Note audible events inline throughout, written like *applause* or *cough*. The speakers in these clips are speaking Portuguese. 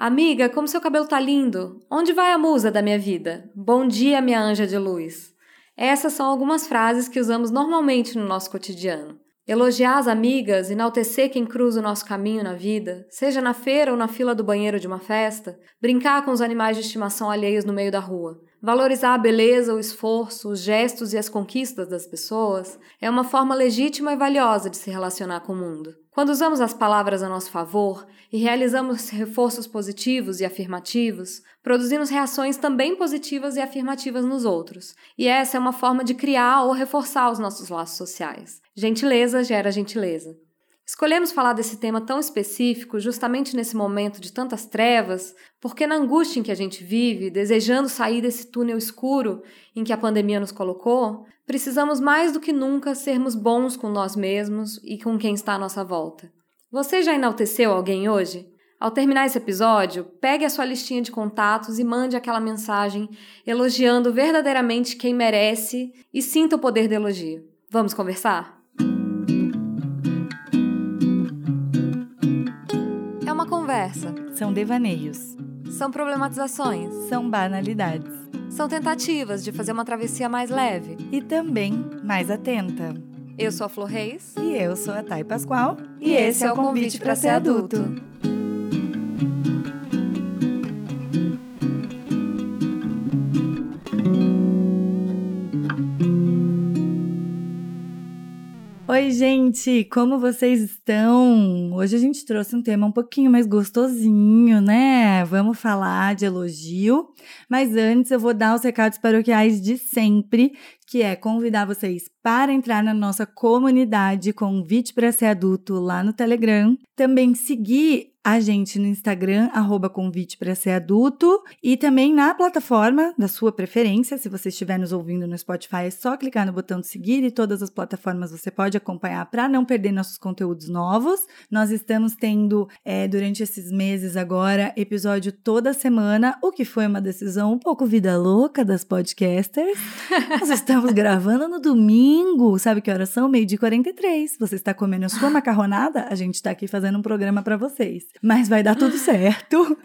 Amiga, como seu cabelo tá lindo! Onde vai a musa da minha vida? Bom dia, minha anja de luz! Essas são algumas frases que usamos normalmente no nosso cotidiano. Elogiar as amigas, enaltecer quem cruza o nosso caminho na vida, seja na feira ou na fila do banheiro de uma festa, brincar com os animais de estimação alheios no meio da rua. Valorizar a beleza, o esforço, os gestos e as conquistas das pessoas é uma forma legítima e valiosa de se relacionar com o mundo. Quando usamos as palavras a nosso favor e realizamos reforços positivos e afirmativos, produzimos reações também positivas e afirmativas nos outros. E essa é uma forma de criar ou reforçar os nossos laços sociais. Gentileza gera gentileza. Escolhemos falar desse tema tão específico justamente nesse momento de tantas trevas, porque na angústia em que a gente vive, desejando sair desse túnel escuro em que a pandemia nos colocou, precisamos mais do que nunca sermos bons com nós mesmos e com quem está à nossa volta. Você já enalteceu alguém hoje? Ao terminar esse episódio, pegue a sua listinha de contatos e mande aquela mensagem elogiando verdadeiramente quem merece e sinta o poder do elogio. Vamos conversar? Conversa. São devaneios. São problematizações. São banalidades. São tentativas de fazer uma travessia mais leve. E também mais atenta. Eu sou a Flor Reis. E eu sou a Thay Pascoal. E, e esse é o convite para ser adulto. Oi, gente, como vocês estão? Hoje a gente trouxe um tema um pouquinho mais gostosinho, né? Vamos falar de elogio, mas antes eu vou dar os recados paroquiais de sempre, que é convidar vocês para entrar na nossa comunidade Convite para Ser Adulto lá no Telegram, também seguir a gente no Instagram, arroba convite para ser adulto, e também na plataforma da sua preferência. Se você estiver nos ouvindo no Spotify, é só clicar no botão de seguir e todas as plataformas você pode acompanhar para não perder nossos conteúdos novos. Nós estamos tendo, é, durante esses meses agora, episódio toda semana, o que foi uma decisão um pouco vida louca das podcasters. *laughs* Nós estamos gravando no domingo, sabe que horas são? Meio de 43. Você está comendo a sua macarronada? A gente está aqui fazendo um programa para vocês mas vai dar tudo certo.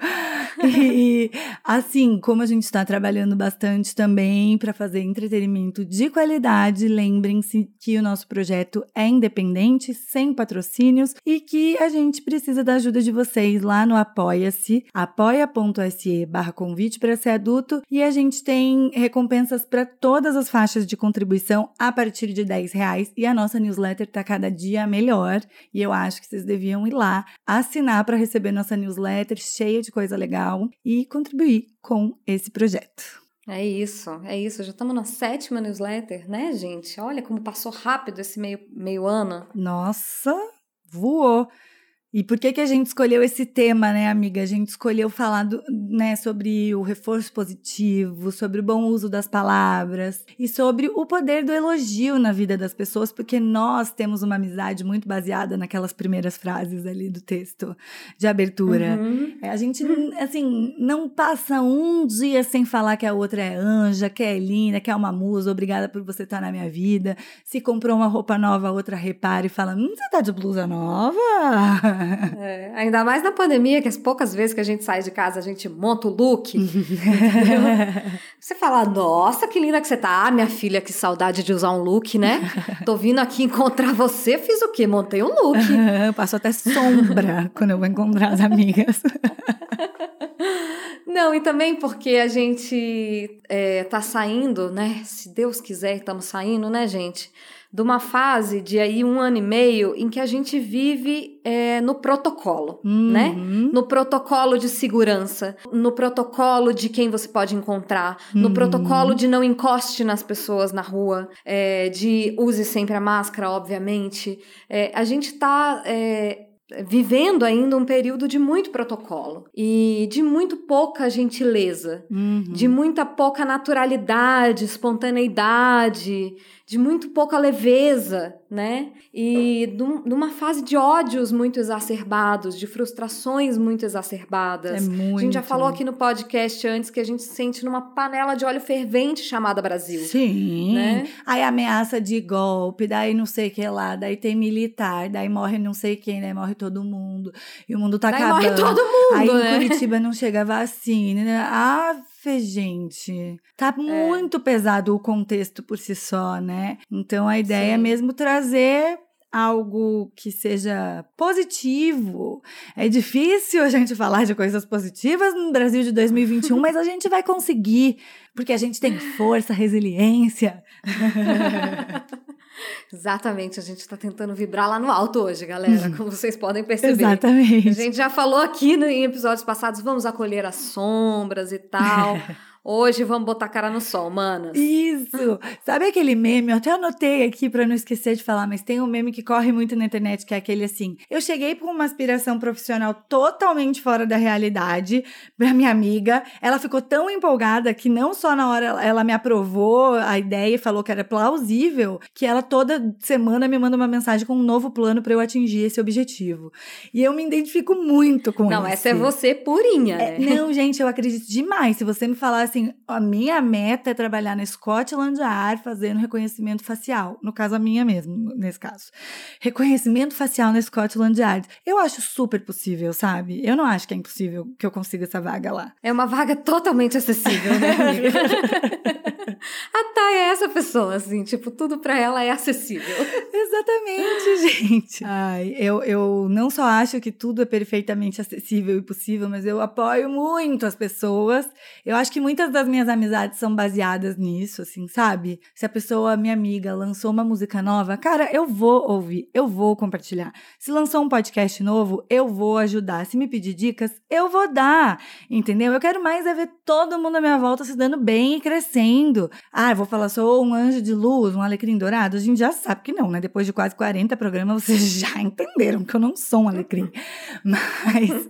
*laughs* e assim, como a gente está trabalhando bastante também para fazer entretenimento de qualidade, lembrem-se que o nosso projeto é independente, sem patrocínios e que a gente precisa da ajuda de vocês lá no Apoia-se, apoia.se barra convite para ser adulto e a gente tem recompensas para todas as faixas de contribuição a partir de 10 reais e a nossa newsletter está cada dia melhor e eu acho que vocês deviam ir lá assinar para receber nossa newsletter cheia de coisa legal e contribuir com esse projeto. É isso, é isso. Já estamos na sétima newsletter, né, gente? Olha como passou rápido esse meio, meio ano. Nossa, voou. E por que, que a gente escolheu esse tema, né, amiga? A gente escolheu falar do, né, sobre o reforço positivo, sobre o bom uso das palavras e sobre o poder do elogio na vida das pessoas, porque nós temos uma amizade muito baseada naquelas primeiras frases ali do texto de abertura. Uhum. É, a gente, assim, não passa um dia sem falar que a outra é anja, que é linda, que é uma musa, obrigada por você estar na minha vida. Se comprou uma roupa nova, a outra repara e fala: Hum, você tá de blusa nova? *laughs* É, ainda mais na pandemia, que as poucas vezes que a gente sai de casa, a gente monta o look. *laughs* você fala, nossa, que linda que você tá. Ah, minha filha, que saudade de usar um look, né? *laughs* Tô vindo aqui encontrar você, fiz o quê? Montei um look. Eu passo até sombra quando eu vou encontrar as amigas. Não, e também porque a gente é, tá saindo, né? Se Deus quiser, estamos saindo, né, gente? De uma fase de aí um ano e meio em que a gente vive é, no protocolo, uhum. né? No protocolo de segurança, no protocolo de quem você pode encontrar, uhum. no protocolo de não encoste nas pessoas na rua, é, de use sempre a máscara, obviamente. É, a gente tá é, vivendo ainda um período de muito protocolo e de muito pouca gentileza, uhum. de muita pouca naturalidade, espontaneidade, de muito pouca leveza, né? E numa fase de ódios muito exacerbados, de frustrações muito exacerbadas. É muito. A gente já falou aqui no podcast antes que a gente se sente numa panela de óleo fervente chamada Brasil. Sim. Né? Aí ameaça de golpe, daí não sei o que lá, daí tem militar, daí morre não sei quem, daí morre todo mundo. E o mundo tá Daí acabando. morre todo mundo, Aí né? em Curitiba não chega vacina. Né? Gente. Tá muito pesado o contexto por si só, né? Então a ideia é Sim. mesmo trazer algo que seja positivo. É difícil a gente falar de coisas positivas no Brasil de 2021, mas a gente vai conseguir, porque a gente tem força, resiliência. *laughs* Exatamente, a gente tá tentando vibrar lá no alto hoje, galera, como vocês podem perceber. Exatamente. A gente já falou aqui no- em episódios passados, vamos acolher as sombras e tal. *laughs* Hoje vamos botar a cara no sol, manas. Isso! Sabe aquele meme? Eu até anotei aqui pra não esquecer de falar, mas tem um meme que corre muito na internet, que é aquele assim: eu cheguei com uma aspiração profissional totalmente fora da realidade pra minha amiga. Ela ficou tão empolgada que não só na hora ela- me aprovou a ideia e falou que era plausível, que ela toda semana me manda uma mensagem com um novo plano pra eu atingir esse objetivo. E eu me identifico muito com isso. Não, essa é você purinha, É, né? não, gente, eu acredito demais. Se você me falar assim, a minha meta é trabalhar na Scotland Yard fazendo reconhecimento facial. No caso, a minha mesmo, nesse caso. Reconhecimento facial na Scotland Yard. Eu acho super possível, sabe? Eu não acho que é impossível que eu consiga essa vaga lá. É uma vaga totalmente acessível, né, amiga? *laughs* a Thay é essa pessoa, assim, tipo, tudo pra ela é acessível. Exatamente, *laughs* gente. Ai, eu, eu não só acho que tudo é perfeitamente acessível e possível, mas eu apoio muito as pessoas. Eu acho que muitas das minhas amizades são baseadas nisso, assim, sabe? Se a pessoa, minha amiga, lançou uma música nova, cara, eu vou ouvir, eu vou compartilhar. Se lançou um podcast novo, eu vou ajudar. Se me pedir dicas, eu vou dar, entendeu? Eu quero mais é ver todo mundo à minha volta se dando bem e crescendo. Ah, vou falar, sou um anjo de luz, um alecrim dourado? A gente já sabe que não, né? Depois de quase 40 programas, *laughs* vocês já entenderam que eu não sou um alecrim. Mas,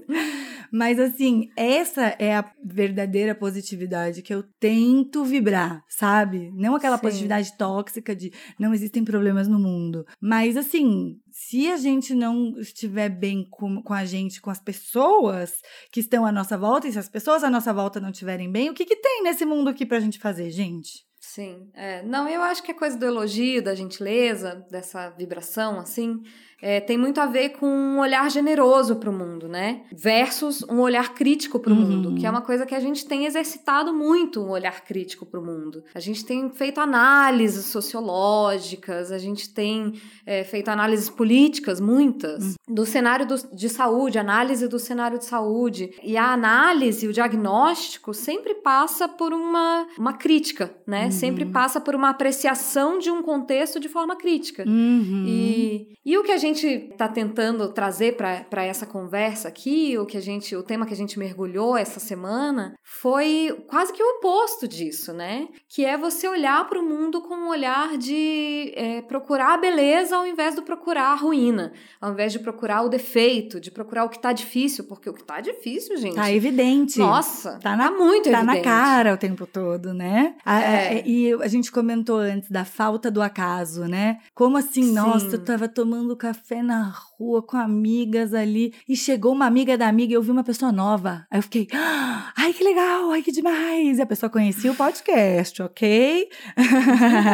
mas assim, essa é a verdadeira positividade que eu tento vibrar, sabe? Não aquela Sim. positividade tóxica de não existem problemas no mundo. Mas assim, se a gente não estiver bem com, com a gente, com as pessoas que estão à nossa volta, e se as pessoas à nossa volta não estiverem bem, o que, que tem nesse mundo aqui pra gente fazer, gente? Sim, é. Não, eu acho que a coisa do elogio, da gentileza, dessa vibração, assim, é, tem muito a ver com um olhar generoso para o mundo, né? Versus um olhar crítico para o Uhum. mundo, que é uma coisa que a gente tem exercitado muito, um olhar crítico para o mundo. A gente tem feito análises sociológicas, a gente tem é, feito análises políticas, muitas, do cenário do- de saúde, análise do cenário de saúde. E a análise, o diagnóstico, sempre passa por uma, uma crítica, né? Sempre passa por uma apreciação de um contexto de forma crítica. Uhum. E, e o que a gente está tentando trazer para essa conversa aqui, o que a gente, o tema que a gente mergulhou essa semana, foi quase que o oposto disso, né? Que é você olhar para o mundo com um olhar de é, procurar a beleza ao invés de procurar a ruína, ao invés de procurar o defeito, de procurar o que tá difícil, porque o que tá difícil, gente. Tá evidente. Nossa, Tá na- muito Tá na evidente. cara o tempo todo, né? A- É. a- E a gente comentou antes da falta do acaso, né? Como assim, Sim. nossa, eu tava tomando café na rua com amigas ali e chegou uma amiga da amiga e eu vi uma pessoa nova. Aí eu fiquei, "Ah, ai que legal, ai que demais. E a pessoa conhecia o podcast, ok? *laughs*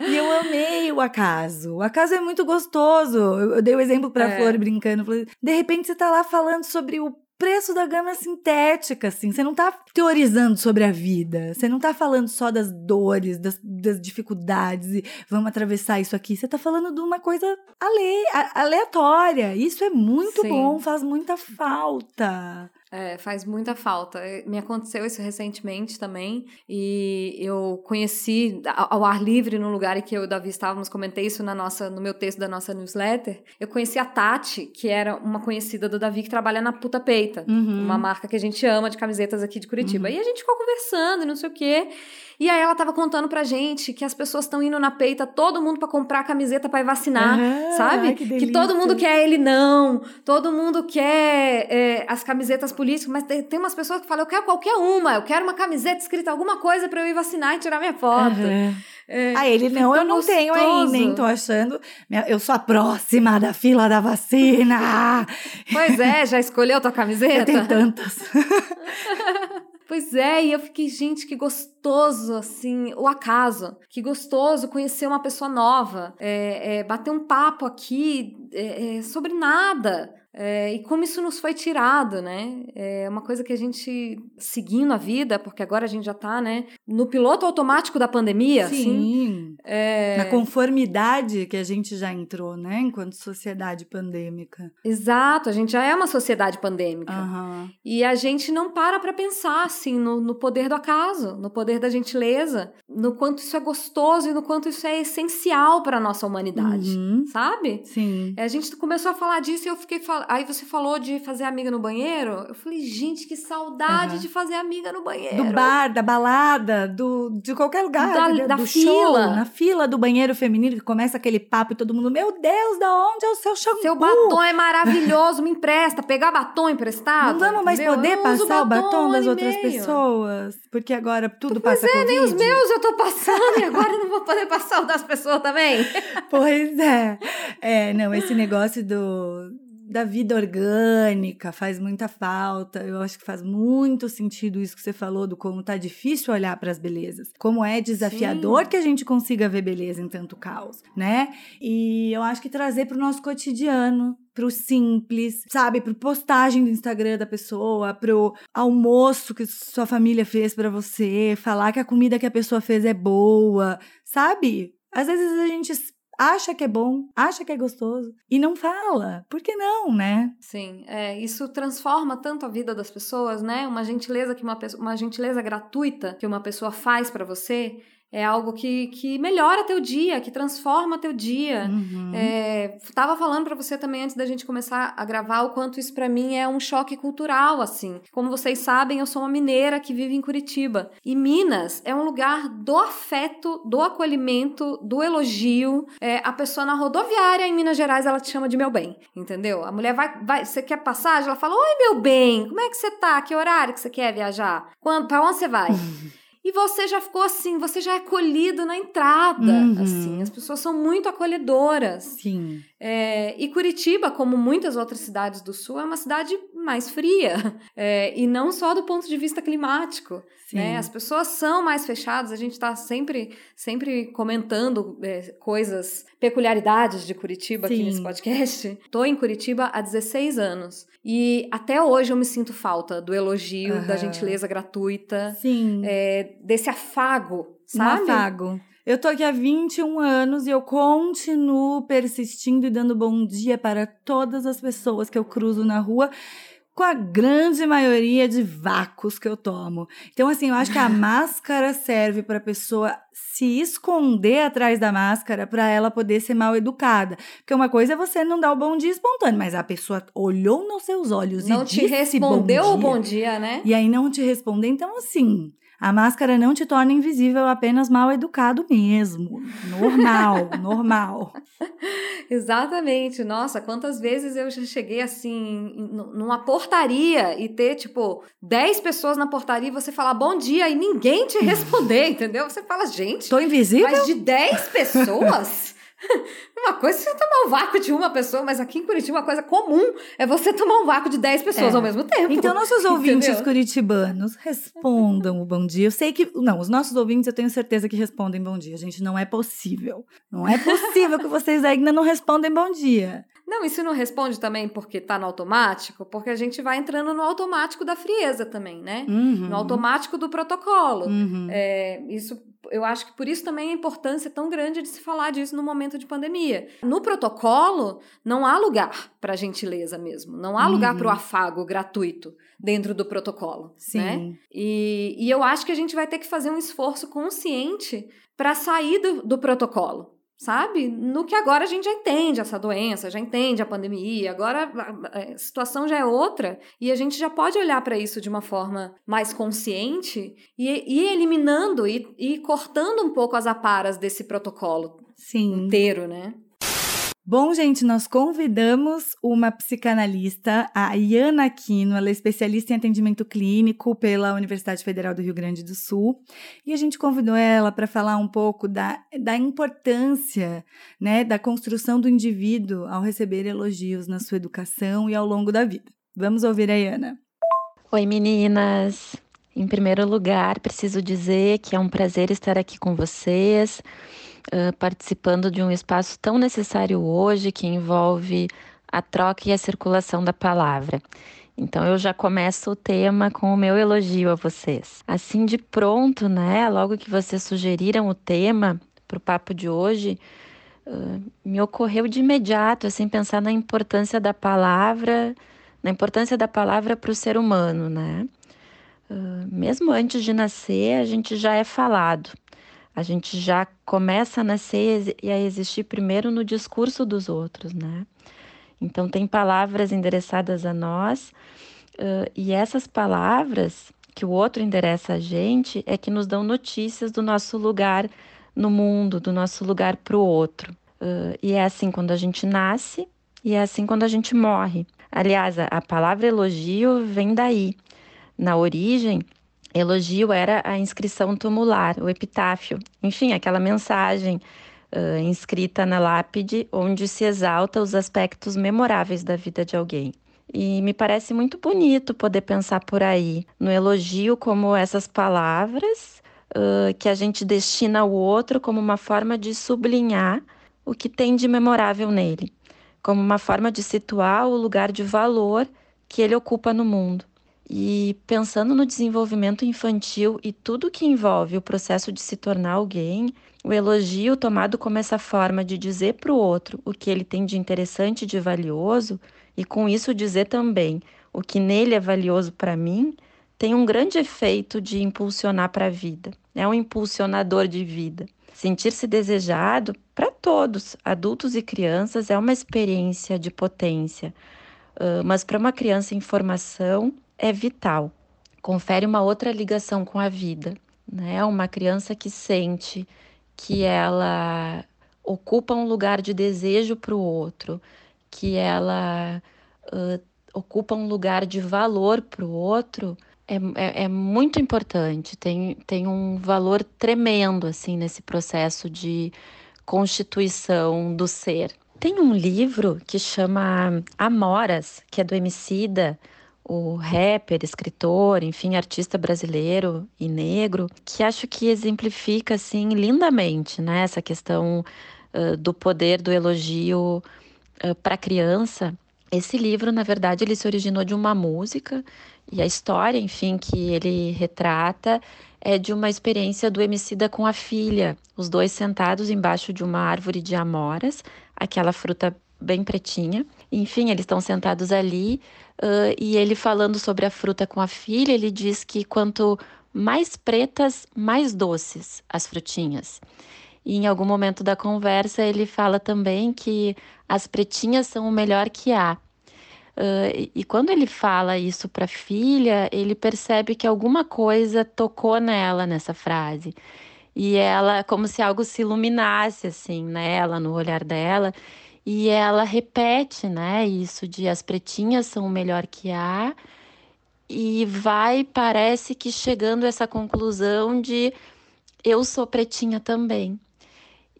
E eu amei o acaso. O acaso é muito gostoso. Eu, eu dei o exemplo pra É. Flor brincando. Falei, de repente você tá lá falando sobre o preço da gama sintética, assim. Você não tá teorizando sobre a vida. Você não tá falando só das dores, das, das dificuldades e vamos atravessar isso aqui. Você tá falando de uma coisa ale, aleatória. Isso é muito Sim. bom, faz muita falta. É, faz muita falta. É, Me aconteceu isso recentemente também. E eu conheci ao ar livre no lugar em que eu e o Davi estávamos, comentei isso na nossa, no meu texto da nossa newsletter. Eu conheci a Tati, que era uma conhecida do Davi que trabalha na Puta Peita, Uhum. uma marca que a gente ama de camisetas aqui de Curitiba. E a gente ficou conversando e não sei o quê. E aí ela tava contando pra gente que as pessoas estão indo na peita, todo mundo pra comprar camiseta pra ir vacinar, sabe? ai, que que todo mundo quer ele não, todo mundo quer é, as camisetas políticas, mas tem, umas pessoas que falam, eu quero qualquer uma, eu quero uma camiseta escrita alguma coisa pra eu ir vacinar e tirar minha foto. Aham. É, Ah, ele não, eu não tenho gostoso. ainda, nem tô achando. Eu sou a próxima da fila da vacina. Pois é, já escolheu tua *laughs* Eu camiseta? tenho tantas. *laughs* Pois é, e eu fiquei, gente, que gostoso, assim, o acaso. Que gostoso conhecer uma pessoa nova, é, é, bater um papo aqui é, é sobre nada. É, e como isso nos foi tirado, né? É uma coisa que a gente, seguindo a vida, porque agora a gente já tá, né, no piloto automático da pandemia. Sim. Assim, é... Na conformidade que a gente já entrou, né, enquanto sociedade pandêmica. Exato, a gente já é uma sociedade pandêmica. Uhum. E a gente não para pra pensar, assim, no, no poder do acaso, no poder da gentileza, no quanto isso é gostoso e no quanto isso é essencial para nossa humanidade, uhum. sabe? Sim. A gente começou a falar disso e eu fiquei falando Aí você falou de fazer amiga no banheiro. Eu falei, gente, que saudade uhum. de fazer amiga no banheiro. Do bar, da balada, do, de qualquer lugar. Da, do, da do fila. Show, na fila do banheiro feminino, que começa aquele papo e todo mundo, meu Deus, da onde é o seu shampoo? Seu batom é maravilhoso, me empresta. Pegar batom emprestado. Não vamos mais entendeu? poder passar o batom, das outras pessoas. Porque agora tudo pois passa é, Covid. nem os meus eu tô passando e agora eu não vou *laughs* poder passar o das pessoas também. Pois é. É, não, esse negócio do da vida orgânica faz muita falta. Eu acho que faz muito sentido isso que você falou do como tá difícil olhar para as belezas. Como é desafiador Sim. que a gente consiga ver beleza em tanto caos, né? E eu acho que trazer para o nosso cotidiano, pro simples, sabe, pro postagem do Instagram da pessoa, pro almoço que sua família fez para você, falar que a comida que a pessoa fez é boa, sabe? Às vezes a gente acha que é bom, acha que é gostoso e não fala. Por que não, né? Sim, é, isso transforma tanto a vida das pessoas, né? Uma gentileza que uma, uma gentileza gratuita que uma pessoa faz para você é algo que, que melhora teu dia, que transforma teu dia. Uhum. É, tava falando para você também antes da gente começar a gravar o quanto isso para mim é um choque cultural, assim. Como vocês sabem, eu sou uma mineira que vive em Curitiba. E Minas é um lugar do afeto, do acolhimento, do elogio. É, a pessoa na rodoviária em Minas Gerais, ela te chama de meu bem, entendeu? A mulher vai, vai você quer passagem? Ela fala, oi meu bem, como é que você tá? Que horário que você quer viajar? Quando, pra onde você vai? *laughs* E você já ficou assim, você já é acolhido na entrada, uhum. assim. As pessoas são muito acolhedoras. Sim. É, e Curitiba, como muitas outras cidades do Sul, é uma cidade mais fria. *laughs* É, e não só do ponto de vista climático. Né? As pessoas são mais fechadas, a gente está sempre, sempre comentando é, coisas, peculiaridades de Curitiba Sim. aqui nesse podcast. Estou em Curitiba há 16 anos. E até hoje eu me sinto falta do elogio, uhum. da gentileza gratuita. Sim. É, desse afago, sabe? Um afago. Eu tô aqui há 21 anos e eu continuo persistindo e dando bom dia para todas as pessoas que eu cruzo na rua com a grande maioria de vácuos que eu tomo. Então, assim, eu acho que a *laughs* máscara serve para a pessoa se esconder atrás da máscara para ela poder ser mal educada. Porque uma coisa é você não dar o bom dia espontâneo, mas a pessoa olhou nos seus olhos não e te respondeu bom o bom dia, né? E aí não te responder. Então, assim, a máscara não te torna invisível, apenas mal educado mesmo. Normal, *laughs* normal. Exatamente. Nossa, quantas vezes eu já cheguei assim, numa portaria e ter, tipo, 10 pessoas na portaria e você falar bom dia e ninguém te *laughs* responder, entendeu? Você fala, gente. Tô invisível? Mas de 10 pessoas? *laughs* *laughs* Uma coisa é você tomar um vácuo de uma pessoa, mas aqui em Curitiba uma coisa comum é você tomar um vácuo de 10 pessoas é. ao mesmo tempo. Então, nossos ouvintes Entendeu? curitibanos, respondam o bom dia. Eu sei que. Não, os nossos ouvintes eu tenho certeza que respondem bom dia. Gente, não é possível. Não é possível que vocês ainda não respondem bom dia. Não, isso não responde também porque tá no automático? Porque a gente vai entrando no automático da frieza também, né? Uhum. No automático do protocolo. Uhum. É, isso eu acho que por isso também a importância tão grande de se falar disso no momento de pandemia. No protocolo, não há lugar para gentileza mesmo, não há uhum. lugar para o afago gratuito dentro do protocolo, Sim. né? E, e eu acho que a gente vai ter que fazer um esforço consciente para sair do, do protocolo sabe? No que agora a gente já entende essa doença, já entende a pandemia, agora a situação já é outra e a gente já pode olhar para isso de uma forma mais consciente e ir eliminando e, e cortando um pouco as aparas desse protocolo Sim. inteiro, né? Bom, gente, nós convidamos uma psicanalista, a Iana Aquino, ela é especialista em atendimento clínico pela Universidade Federal do Rio Grande do Sul, e a gente convidou ela para falar um pouco da, da importância, né, da construção do indivíduo ao receber elogios na sua educação e ao longo da vida. Vamos ouvir a Iana. Oi, meninas! Em primeiro lugar, preciso dizer que é um prazer estar aqui com vocês, participando de um espaço tão necessário hoje que envolve a troca e a circulação da palavra. Então eu já começo o tema com o meu elogio a vocês. Assim de pronto, né? Logo que vocês sugeriram o tema para o papo de hoje, uh, me ocorreu de imediato assim pensar na importância da palavra, na importância da palavra para o ser humano, né? Uh, mesmo antes de nascer, a gente já é falado. A gente já começa a nascer e a existir primeiro no discurso dos outros, né? Então, tem palavras endereçadas a nós, uh, e essas palavras que o outro endereça a gente é que nos dão notícias do nosso lugar no mundo, do nosso lugar para o outro. Uh, e é assim quando a gente nasce e é assim quando a gente morre. Aliás, a, a palavra elogio vem daí. Na origem, elogio era a inscrição tumular, o epitáfio, enfim, aquela mensagem uh, inscrita na lápide, onde se exalta os aspectos memoráveis da vida de alguém. E me parece muito bonito poder pensar por aí, no elogio como essas palavras uh, que a gente destina ao outro como uma forma de sublinhar o que tem de memorável nele, como uma forma de situar o lugar de valor que ele ocupa no mundo. E pensando no desenvolvimento infantil e tudo que envolve o processo de se tornar alguém, o elogio tomado como essa forma de dizer para o outro o que ele tem de interessante e de valioso, e com isso dizer também o que nele é valioso para mim, tem um grande efeito de impulsionar para a vida. É um impulsionador de vida. Sentir-se desejado, para todos, adultos e crianças, é uma experiência de potência. Mas para uma criança em formação, é vital. Confere uma outra ligação com a vida. Né? Uma criança que sente que ela ocupa um lugar de desejo para o outro, que ela uh, ocupa um lugar de valor para o outro, é, é, é, muito importante. Tem, tem um valor tremendo assim nesse processo de constituição do ser. Tem um livro que chama Amoras, que é do Emicida, o rapper, escritor, enfim, artista brasileiro e negro, que acho que exemplifica assim lindamente, né, essa questão uh, do poder do elogio uh, para criança. Esse livro, na verdade, ele se originou de uma música e a história, enfim, que ele retrata é de uma experiência do Emicida com a filha, os dois sentados embaixo de uma árvore de amoras, aquela fruta bem pretinha. Enfim, eles estão sentados ali Uh, e ele falando sobre a fruta com a filha, ele diz que quanto mais pretas, mais doces as frutinhas. E em algum momento da conversa ele fala também que as pretinhas são o melhor que há. Uh, e quando ele fala isso para a filha, ele percebe que alguma coisa tocou nela nessa frase. E ela, como se algo se iluminasse assim nela, no olhar dela. E ela repete, né, isso de as pretinhas são o melhor que há, e vai, parece que chegando a essa conclusão de eu sou pretinha também.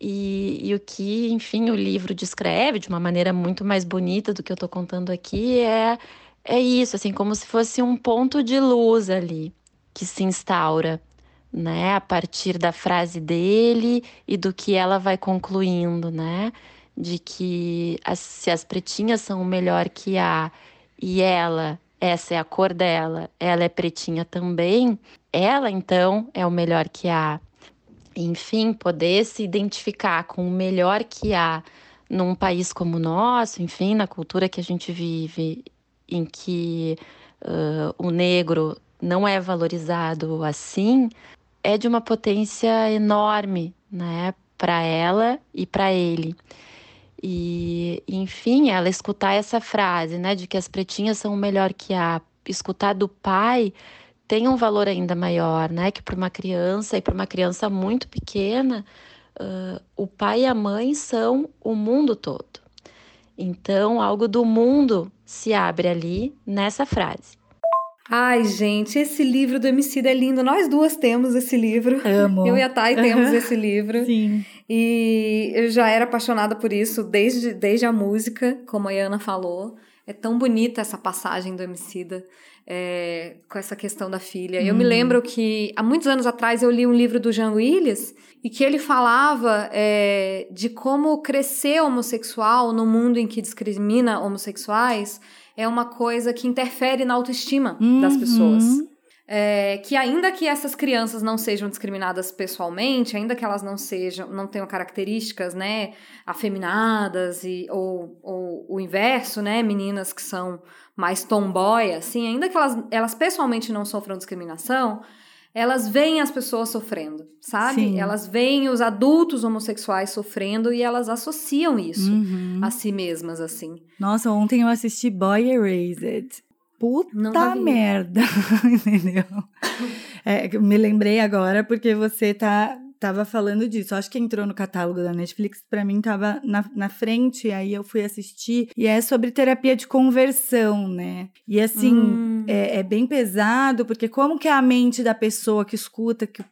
E, e, o que, enfim, o livro descreve de uma maneira muito mais bonita do que eu estou contando aqui é, é isso, assim, como se fosse um ponto de luz ali que se instaura, né, a partir da frase dele e do que ela vai concluindo, né? De que as, se as pretinhas são o melhor que há e ela, essa é a cor dela, ela é pretinha também, ela então é o melhor que há. Enfim, poder se identificar com o melhor que há num país como o nosso, enfim, na cultura que a gente vive, em que uh, o negro não é valorizado assim, é de uma potência enorme, né, para ela e para ele. E, enfim, ela escutar essa frase, né, de que as pretinhas são o melhor que há, escutar do pai tem um valor ainda maior, né, que para uma criança e para uma criança muito pequena, uh, o pai e a mãe são o mundo todo. Então, algo do mundo se abre ali nessa frase. Ai, gente, esse livro do Emicida é lindo. Nós duas temos esse livro. Amo. Eu e a Thay temos esse livro. Sim. E eu já era apaixonada por isso desde, desde a música, como a Ana falou. É tão bonita essa passagem do Emicida é, com essa questão da filha. Eu me lembro que há muitos anos atrás eu li um livro do Jean Willis e que ele falava é, de como crescer homossexual no mundo em que discrimina homossexuais é uma coisa que interfere na autoestima Uhum. das pessoas. É, que ainda que essas crianças não sejam discriminadas pessoalmente, ainda que elas não sejam, não tenham características, né, afeminadas e ou, ou o inverso, né, meninas que são mais tomboy, assim, ainda que elas, elas pessoalmente não sofram discriminação, elas veem as pessoas sofrendo, sabe? Sim. Elas veem os adultos homossexuais sofrendo e elas associam isso Uhum. a si mesmas, assim. Nossa, ontem eu assisti Boy Erased. Puta merda, *laughs* entendeu? É, me lembrei agora porque você tá tava falando disso. Acho que entrou no catálogo da Netflix, pra mim tava na, na frente, aí eu fui assistir. E é sobre terapia de conversão, né? E assim, Hum. é, é bem pesado, porque como que é a mente da pessoa que escuta que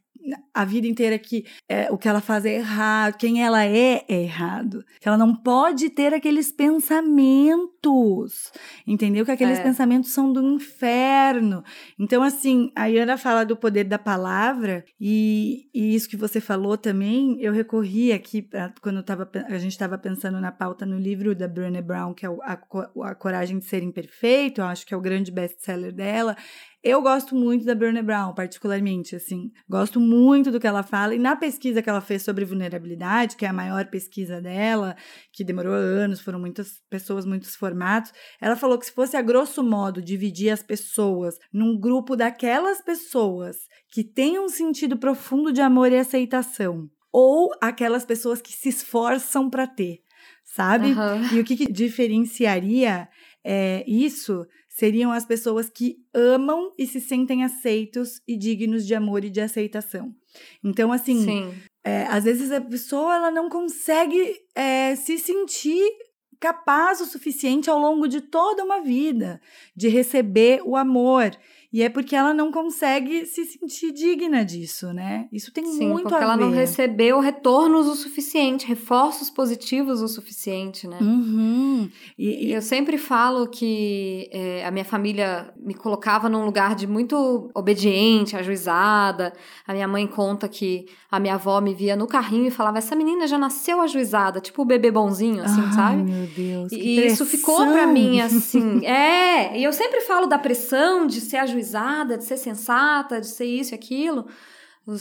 a vida inteira que é, o que ela faz é errado, quem ela é é errado. Que ela não pode ter aqueles pensamentos, entendeu? Que aqueles É. pensamentos são do inferno. Então, assim, a Iana fala do poder da palavra, e, e isso que você falou também, eu recorri aqui, pra, quando tava, a gente estava pensando na pauta no livro da Brené Brown, que é a, Co- a Coragem de Ser Imperfeito, eu acho que é o grande best-seller dela. Eu gosto muito da Brené Brown, particularmente, assim. Gosto muito do que ela fala. E na pesquisa que ela fez sobre vulnerabilidade, que é a maior pesquisa dela, que demorou anos, foram muitas pessoas, muitos formatos, ela falou que se fosse a grosso modo dividir as pessoas num grupo daquelas pessoas que têm um sentido profundo de amor e aceitação, ou aquelas pessoas que se esforçam para ter, sabe? Aham. E o que, que diferenciaria é, isso seriam as pessoas que amam e se sentem aceitos e dignos de amor e de aceitação. Então, assim, Sim. é, às vezes a pessoa ela não consegue é, se sentir capaz o suficiente ao longo de toda uma vida de receber o amor. E é porque ela não consegue se sentir digna disso, né? Isso tem Sim, muito porque a ela ver. não recebeu retornos o suficiente, reforços positivos o suficiente, né? Uhum. E, e- Eu sempre falo que é, a minha família me colocava num lugar de muito obediente, ajuizada. A minha mãe conta que a minha avó me via no carrinho e falava: essa menina já nasceu ajuizada, tipo o bebê bonzinho, assim, Ai, sabe? meu Deus. que E isso ficou pra mim *laughs* assim. É, e eu sempre falo da pressão de ser ajuizada, de ser sensata, de ser isso e aquilo.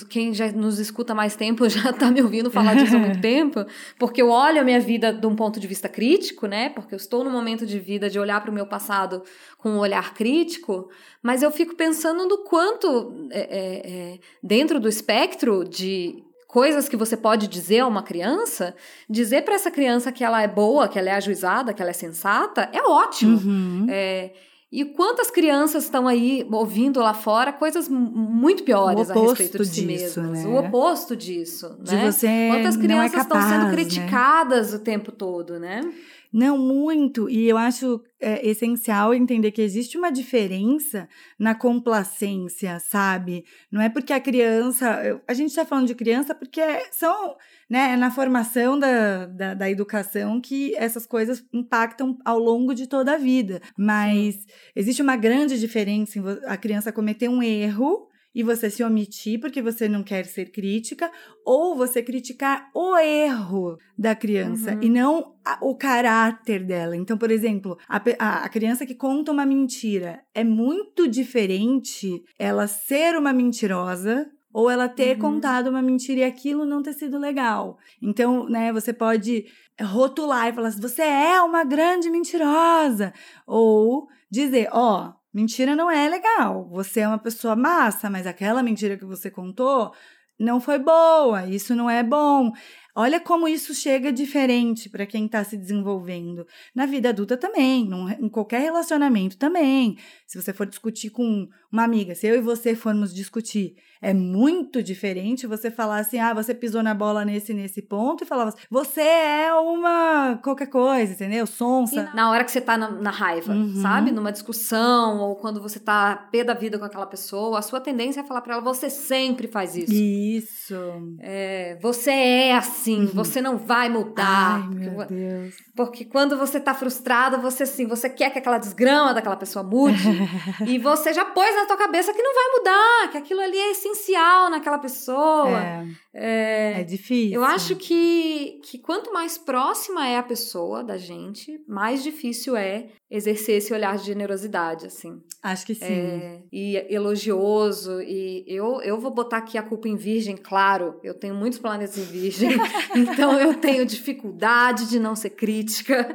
Quem já nos escuta há mais tempo *laughs* já tá me ouvindo falar disso há muito *laughs* tempo, porque eu olho a minha vida de um ponto de vista crítico, né? Porque eu estou no momento de vida de olhar para o meu passado com um olhar crítico, mas eu fico pensando no quanto, é, é, é, dentro do espectro de coisas que você pode dizer a uma criança, dizer para essa criança que ela é boa, que ela é ajuizada, que ela é sensata, é ótimo. Uhum. É, e quantas crianças estão aí ouvindo lá fora coisas muito piores a respeito de si disso, mesmas. né? O oposto disso, De né? você Quantas é crianças estão capaz, sendo né? criticadas o tempo todo, né? Não, muito. E eu acho é, essencial entender que existe uma diferença na complacência, sabe? Não é porque a criança. A gente está falando de criança porque são. Né, é na formação da, da, da educação que essas coisas impactam ao longo de toda a vida. Mas existe uma grande diferença em a criança cometer um erro e você se omitir porque você não quer ser crítica, ou você criticar o erro da criança Uhum. e não a- o caráter dela. Então, por exemplo, a, a- a criança que conta uma mentira é muito diferente ela ser uma mentirosa ou ela ter Uhum. contado uma mentira e aquilo não ter sido legal. Então, né, você pode rotular e falar assim, você é uma grande mentirosa. Ou dizer, ó, mentira não é legal. Você é uma pessoa massa, mas aquela mentira que você contou não foi boa, isso não é bom. Olha como isso chega diferente para quem está se desenvolvendo. Na vida adulta também, num- em qualquer relacionamento também. Se você for discutir com uma amiga, se eu e você formos discutir, é muito diferente você falar assim: ah, você pisou na bola nesse nesse ponto e falava assim, você é uma qualquer coisa, entendeu? Sonsa. na hora que você tá na, na raiva, Uhum. sabe? Numa discussão, ou quando você tá pé da vida com aquela pessoa, a sua tendência é falar pra ela: você sempre faz isso. Isso. É, você é assim. Assim, uhum. você não vai mudar. Ai, meu porque, Deus. Porque quando você tá frustrada, você assim, você quer que aquela desgrama daquela pessoa mude. *laughs* e você já pôs na tua cabeça que não vai mudar, que aquilo ali é essencial naquela pessoa. É, é, é difícil. Eu acho que, que quanto mais próxima é a pessoa da gente, mais difícil é exercer esse olhar de generosidade, assim. Acho que sim. É, e elogioso. E eu, eu vou botar aqui a culpa em virgem, claro. Eu tenho muitos planetas em virgem, *laughs* então eu tenho dificuldade de não ser crítica.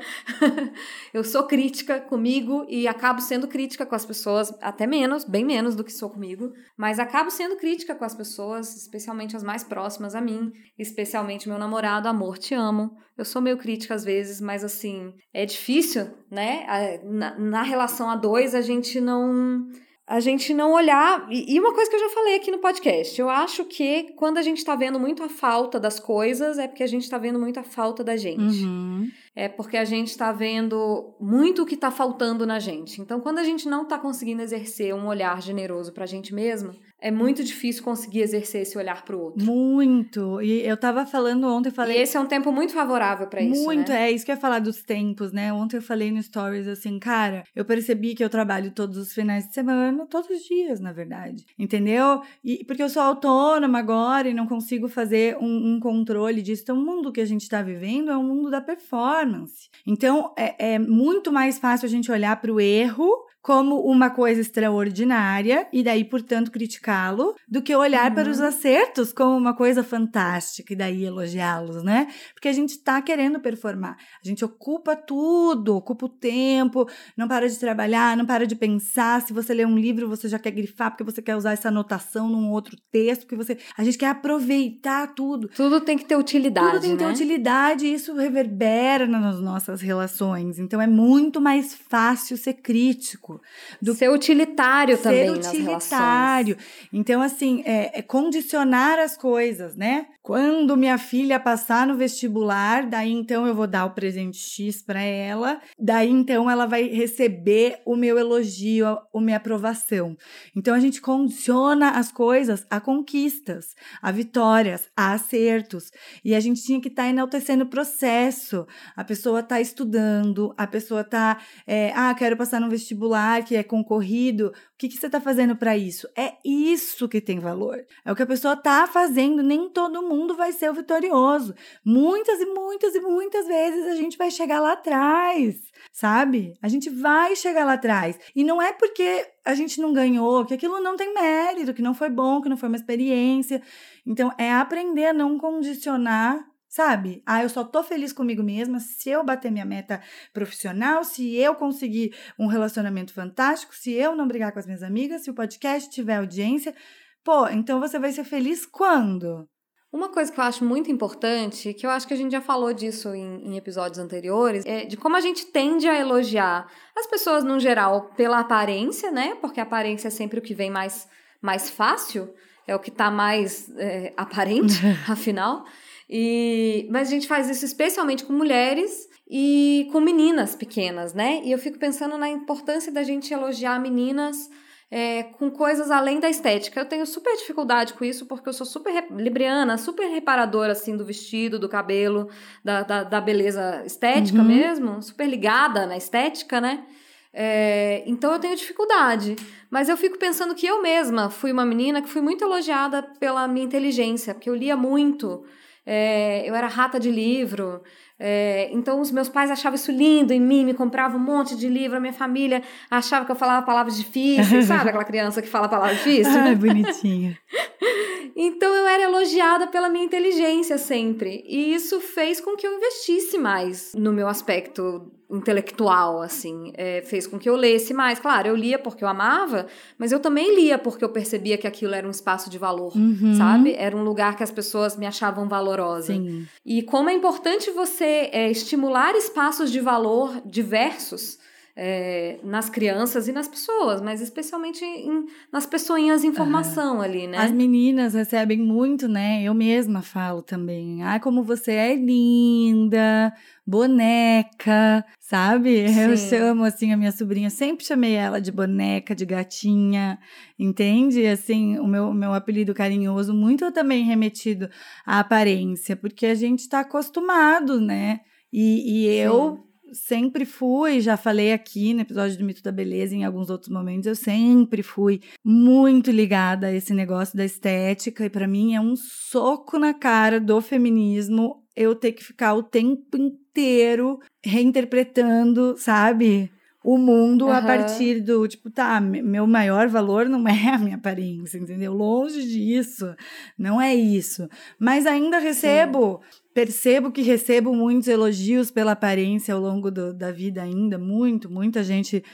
eu sou crítica comigo e acabo sendo crítica com as pessoas, até menos, bem menos do que sou comigo, mas acabo sendo crítica com as pessoas, especialmente as mais próximas a mim, especialmente meu namorado, amor, te amo. Eu sou meio crítica às vezes, mas assim, é difícil, né? Na, na relação a dois, a gente não a gente não olhar. E uma coisa que eu já falei aqui no podcast, eu acho que quando a gente tá vendo muito a falta das coisas, é porque a gente tá vendo muito a falta da gente. Uhum. É porque a gente tá vendo muito o que tá faltando na gente. Então, quando a gente não tá conseguindo exercer um olhar generoso pra gente mesma, é muito difícil conseguir exercer esse olhar para o outro. Muito. E eu tava falando ontem, falei. E esse é um tempo muito favorável para isso. Muito, né? é isso que eu ia falar dos tempos, né? Ontem eu falei no Stories assim, cara, eu percebi que eu trabalho todos os finais de semana, todos os dias, na verdade. Entendeu? E porque eu sou autônoma agora e não consigo fazer um, um controle disso. Então, o mundo que a gente tá vivendo é um mundo da performance. Então, é, é muito mais fácil a gente olhar para o erro como uma coisa extraordinária e daí, portanto, criticá-lo, do que olhar uhum. para os uhum. acertos como uma coisa fantástica e daí elogiá-los, né? Porque a gente está querendo performar. A gente ocupa tudo, ocupa o tempo, não para de trabalhar, não para de pensar. Se você lê um livro, você já quer grifar porque você quer usar essa anotação num outro texto, porque você, a gente quer aproveitar tudo. Tudo tem que ter utilidade, Tudo tem que ter né? utilidade e isso reverbera nas nossas relações. Então é muito mais fácil ser crítico do ser utilitário ser também utilitário. Então, assim, é, é, condicionar as coisas, né? Quando minha filha passar no vestibular, daí então eu vou dar o presente X para ela, daí então ela vai receber o meu elogio, a, a minha aprovação. Então a gente condiciona as coisas a conquistas, a vitórias, a acertos. E a gente tinha que estar tá enaltecendo o processo. A pessoa está estudando, a pessoa está, é, ah, quero passar no vestibular que é concorrido, o que, que você está fazendo para isso? É isso que tem valor. É o que a pessoa está fazendo. Nem todo mundo vai ser o vitorioso. Muitas e muitas e muitas vezes a gente vai chegar lá atrás, sabe? A gente vai chegar lá atrás. E não é porque a gente não ganhou, que aquilo não tem mérito, que não foi bom, que não foi uma experiência. Então, é aprender a não condicionar Sabe? Ah, eu só tô feliz comigo mesma se eu bater minha meta profissional, se eu conseguir um relacionamento fantástico, se eu não brigar com as minhas amigas, se o podcast tiver audiência. Pô, então você vai ser feliz quando? Uma coisa que eu acho muito importante, que eu acho que a gente já falou disso em, em, episódios anteriores, é de como a gente tende a elogiar as pessoas no geral pela aparência, né? Porque a aparência é sempre o que vem mais, mais fácil, é o que tá mais é, aparente, *laughs* afinal. E, mas a gente faz isso especialmente com mulheres e com meninas pequenas, né? E eu fico pensando na importância da gente elogiar meninas é, com coisas além da estética. Eu tenho super dificuldade com isso, porque eu sou super libriana, super reparadora, assim, do vestido, do cabelo, da, da, da beleza estética uhum. mesmo, super ligada na estética, né? É, então eu tenho dificuldade. Mas eu fico pensando que eu mesma fui uma menina que fui muito elogiada pela minha inteligência, porque eu lia muito é, eu era rata de livro. É, então, os meus pais achavam isso lindo em mim, me compravam um monte de livro. A minha família achava que eu falava palavras difíceis, *laughs* sabe? Aquela criança que fala palavras difíceis. Ai, bonitinha. *laughs* então, eu era elogiada pela minha inteligência sempre. E isso fez com que eu investisse mais no meu aspecto intelectual, assim, é, fez com que eu lesse mais. Claro, eu lia porque eu amava, mas eu também lia porque eu percebia que aquilo era um espaço de valor, uhum. sabe? Era um lugar que as pessoas me achavam valorosa. Sim. E como é importante você é, estimular espaços de valor diversos é, nas crianças e nas pessoas, mas especialmente em, nas pessoinhas em formação uhum. ali, né? As meninas recebem muito, né? Eu mesma falo também. Ai, como você é linda, boneca, sabe? Sim. Eu chamo assim a minha sobrinha, sempre chamei ela de boneca, de gatinha, entende? Assim, o meu, meu apelido carinhoso, muito também remetido à aparência, porque a gente está acostumado, né? E, e eu sempre fui, já falei aqui no episódio do Mito da Beleza, em alguns outros momentos, eu sempre fui muito ligada a esse negócio da estética, e para mim é um soco na cara do feminismo eu ter que ficar o tempo inteiro reinterpretando, sabe? o mundo uhum. a partir do tipo, tá, meu maior valor não *laughs* é a minha aparência, entendeu? Longe disso, não é isso. Mas ainda recebo Sim percebo que recebo muitos elogios pela aparência ao longo do, da vida ainda, muito, muita gente.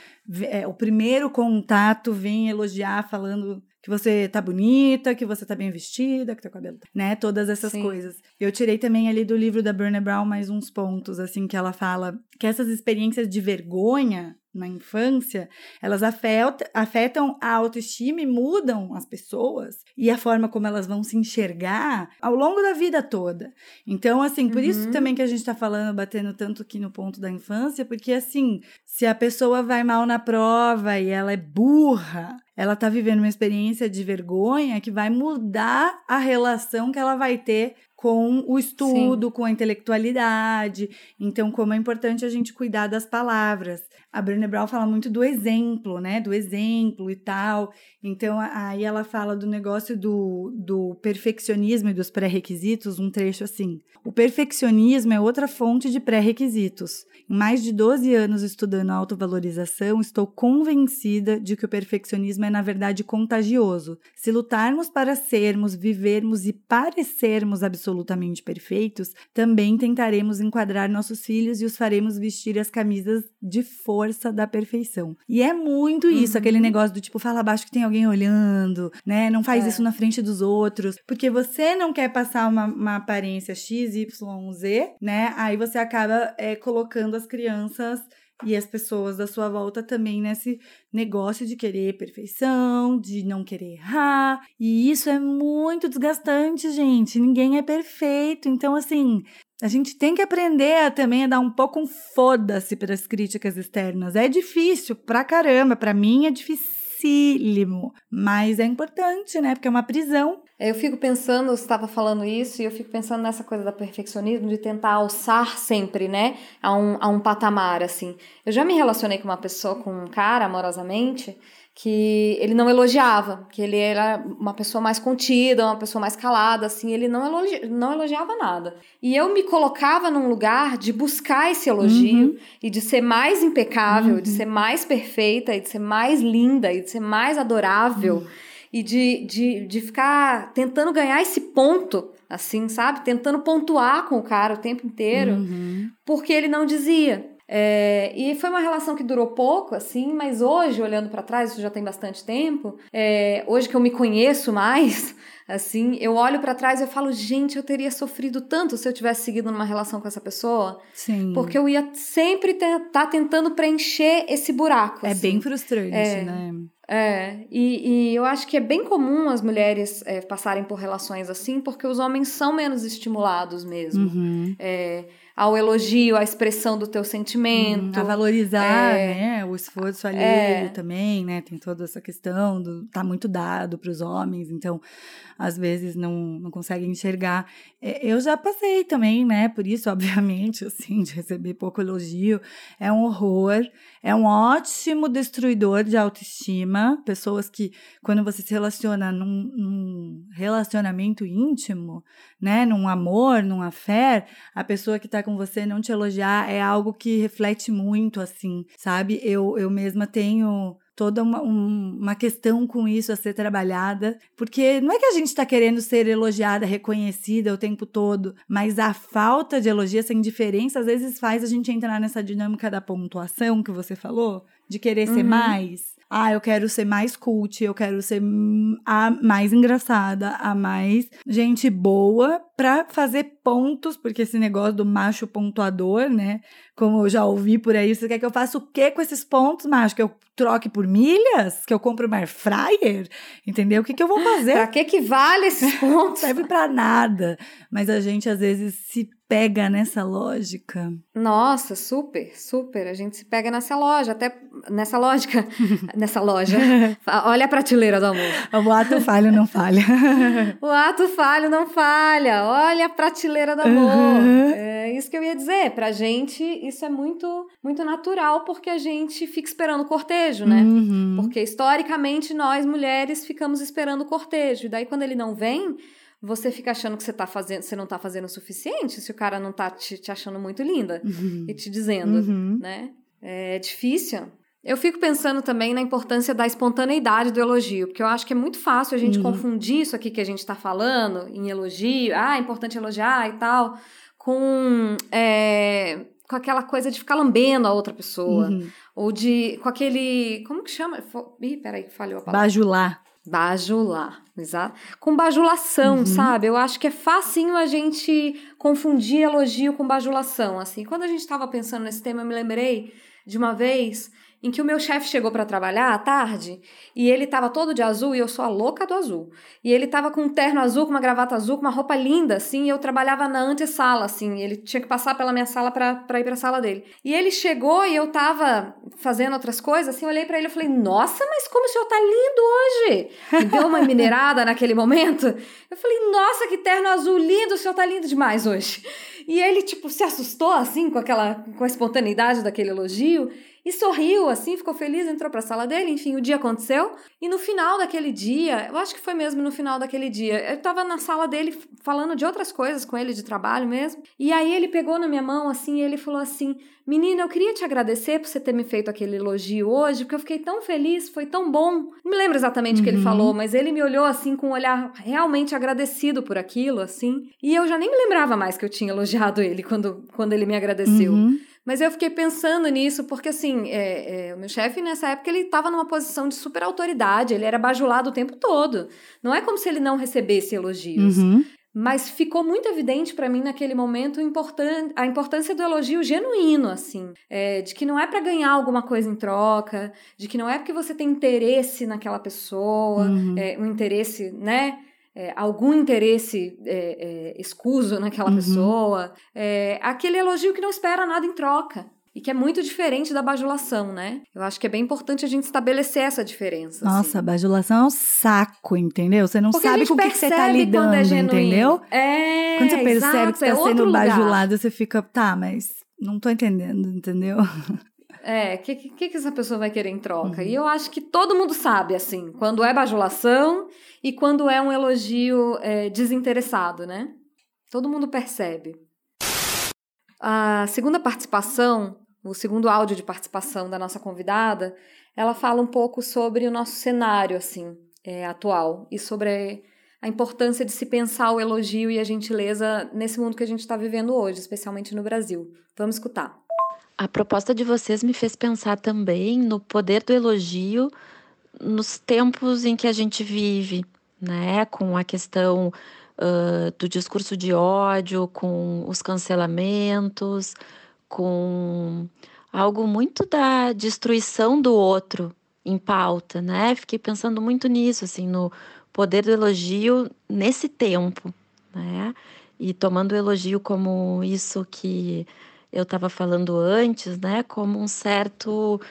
É, o primeiro contato vem elogiar falando que você tá bonita, que você tá bem vestida, que teu cabelo, tá, né, todas essas Sim. coisas. Eu tirei também ali do livro da Brené Brown mais uns pontos assim que ela fala que essas experiências de vergonha na infância, elas afetam a autoestima e mudam as pessoas e a forma como elas vão se enxergar ao longo da vida toda. Então, assim, por uhum. isso também que a gente está falando, batendo tanto aqui no ponto da infância, porque assim, se a pessoa vai mal na prova e ela é burra, ela está vivendo uma experiência de vergonha que vai mudar a relação que ela vai ter com o estudo, Sim. com a intelectualidade. Então, como é importante a gente cuidar das palavras. A Brené Brown fala muito do exemplo, né? Do exemplo e tal. Então, aí ela fala do negócio do, do perfeccionismo e dos pré-requisitos, um trecho assim. O perfeccionismo é outra fonte de pré-requisitos. Em mais de 12 anos estudando autovalorização, estou convencida de que o perfeccionismo é, na verdade, contagioso. Se lutarmos para sermos, vivermos e parecermos absolutamente perfeitos, também tentaremos enquadrar nossos filhos e os faremos vestir as camisas de força da perfeição. E é muito isso, uhum. aquele negócio do tipo, fala abaixo que tem alguém olhando, né? Não faz é. isso na frente dos outros, porque você não quer passar uma, uma aparência X, Y, Z, né? Aí você acaba é, colocando as crianças e as pessoas da sua volta também nesse negócio de querer perfeição, de não querer errar. E isso é muito desgastante, gente. Ninguém é perfeito. Então, assim, a gente tem que aprender também a dar um pouco um foda-se para as críticas externas. É difícil pra caramba. Para mim é dificílimo. Mas é importante, né? Porque é uma prisão. Eu fico pensando, você estava falando isso, e eu fico pensando nessa coisa da perfeccionismo, de tentar alçar sempre, né, a um, a um patamar, assim. Eu já me relacionei com uma pessoa, com um cara, amorosamente, que ele não elogiava, que ele era uma pessoa mais contida, uma pessoa mais calada, assim, ele não, elogi não elogiava nada. E eu me colocava num lugar de buscar esse elogio uhum. e de ser mais impecável, uhum. de ser mais perfeita, e de ser mais linda, e de ser mais adorável. Uhum e de, de, de ficar tentando ganhar esse ponto, assim, sabe? Tentando pontuar com o cara o tempo inteiro, uhum. porque ele não dizia. É, e foi uma relação que durou pouco, assim, mas hoje, olhando para trás, isso já tem bastante tempo, é, hoje que eu me conheço mais, *laughs* assim, eu olho para trás e eu falo, gente, eu teria sofrido tanto se eu tivesse seguido numa relação com essa pessoa. Sim. Porque eu ia sempre estar tá tentando preencher esse buraco. É assim. bem frustrante, é, né? É, e, e, eu acho que é bem comum as mulheres é, passarem por relações assim, porque os homens são menos estimulados mesmo. Uhum. É, ao elogio, à expressão do teu sentimento. Hum, a valorizar, é, né? O esforço alheio é, também, né? Tem toda essa questão do tá muito dado para os homens, então às vezes não, não conseguem enxergar. É, eu já passei também, né? Por isso, *laughs* obviamente, assim, de receber pouco elogio. É um horror. É um ótimo destruidor de autoestima. Pessoas que, quando você se relaciona num, num relacionamento íntimo, né? Num amor, num affair, a pessoa que tá com você não te elogiar é algo que reflete muito, assim, sabe? Eu, eu mesma tenho toda uma, um, uma questão com isso a ser trabalhada, porque não é que a gente está querendo ser elogiada, reconhecida o tempo todo, mas a falta de elogio, essa indiferença, às vezes faz a gente entrar nessa dinâmica da pontuação que você falou, de querer uhum. ser mais. Ah, eu quero ser mais cult, eu quero ser a mais engraçada, a mais gente boa para fazer pontos, porque esse negócio do macho pontuador, né? Como eu já ouvi por aí, você quer que eu faça o quê com esses pontos, macho? Que eu troque por milhas? Que eu compre uma air fryer? Entendeu? O que, que eu vou fazer? pra que que vale esses *laughs* pontos? Não serve para nada. Mas a gente às vezes se pega nessa lógica. Nossa, super, super. A gente se pega nessa loja, até nessa lógica, *laughs* nessa loja. Olha a prateleira do amor. O ato falho não falha. *laughs* o ato falho não falha. Olha a prateleira do amor. Uhum. É isso que eu ia dizer. Pra gente, isso é muito, muito natural, porque a gente fica esperando o cortejo, né? Uhum. Porque historicamente nós mulheres ficamos esperando o cortejo. E daí, quando ele não vem você fica achando que você tá fazendo, você não tá fazendo o suficiente se o cara não tá te, te achando muito linda uhum. e te dizendo, uhum. né? É difícil. Eu fico pensando também na importância da espontaneidade do elogio, porque eu acho que é muito fácil a gente uhum. confundir isso aqui que a gente tá falando em elogio, ah, é importante elogiar e tal, com, é, com aquela coisa de ficar lambendo a outra pessoa. Uhum. Ou de. com aquele. Como que chama? Ih, peraí, falhou a palavra. Bajular. Bajular, exato. Com bajulação, uhum. sabe? Eu acho que é facinho a gente confundir elogio com bajulação, assim. Quando a gente estava pensando nesse tema, eu me lembrei de uma vez em que o meu chefe chegou para trabalhar à tarde e ele tava todo de azul e eu sou a louca do azul. E ele tava com um terno azul, com uma gravata azul, com uma roupa linda, assim, e eu trabalhava na antessala, assim, ele tinha que passar pela minha sala para ir pra sala dele. E ele chegou e eu tava fazendo outras coisas, assim, olhei para ele e falei, nossa, mas como o senhor tá lindo hoje! Me deu uma minerada naquele momento. Eu falei, nossa, que terno azul lindo, o senhor tá lindo demais hoje. E ele, tipo, se assustou, assim, com aquela, com a espontaneidade daquele elogio e sorriu assim, ficou feliz, entrou para a sala dele, enfim, o dia aconteceu. E no final daquele dia, eu acho que foi mesmo no final daquele dia, eu estava na sala dele falando de outras coisas com ele de trabalho mesmo. E aí ele pegou na minha mão assim, e ele falou assim: "Menina, eu queria te agradecer por você ter me feito aquele elogio hoje, porque eu fiquei tão feliz, foi tão bom". Não me lembro exatamente o uhum. que ele uhum. falou, mas ele me olhou assim com um olhar realmente agradecido por aquilo, assim. E eu já nem me lembrava mais que eu tinha elogiado ele quando quando ele me agradeceu. Uhum. Mas eu fiquei pensando nisso porque, assim, é, é, o meu chefe nessa época ele estava numa posição de super autoridade, ele era bajulado o tempo todo. Não é como se ele não recebesse elogios. Uhum. Mas ficou muito evidente para mim naquele momento a importância do elogio genuíno, assim, é, de que não é para ganhar alguma coisa em troca, de que não é porque você tem interesse naquela pessoa, uhum. é, um interesse, né? É, algum interesse é, é, escuso naquela uhum. pessoa, é, aquele elogio que não espera nada em troca. E que é muito diferente da bajulação, né? Eu acho que é bem importante a gente estabelecer essa diferença. Nossa, assim. a bajulação é um saco, entendeu? Você não Porque sabe com o que, que você tá é lidando, é entendeu? É, quando você percebe exato, que tá é sendo bajulado, você fica, tá, mas não tô entendendo, entendeu? *laughs* É, o que, que, que essa pessoa vai querer em troca? Uhum. E eu acho que todo mundo sabe, assim, quando é bajulação e quando é um elogio é, desinteressado, né? Todo mundo percebe. A segunda participação, o segundo áudio de participação da nossa convidada, ela fala um pouco sobre o nosso cenário, assim, é, atual e sobre a importância de se pensar o elogio e a gentileza nesse mundo que a gente está vivendo hoje, especialmente no Brasil. Vamos escutar. A proposta de vocês me fez pensar também no poder do elogio nos tempos em que a gente vive, né? Com a questão uh, do discurso de ódio, com os cancelamentos, com algo muito da destruição do outro em pauta, né? Fiquei pensando muito nisso, assim, no poder do elogio nesse tempo, né? E tomando o elogio como isso que eu estava falando antes, né? Como um certo.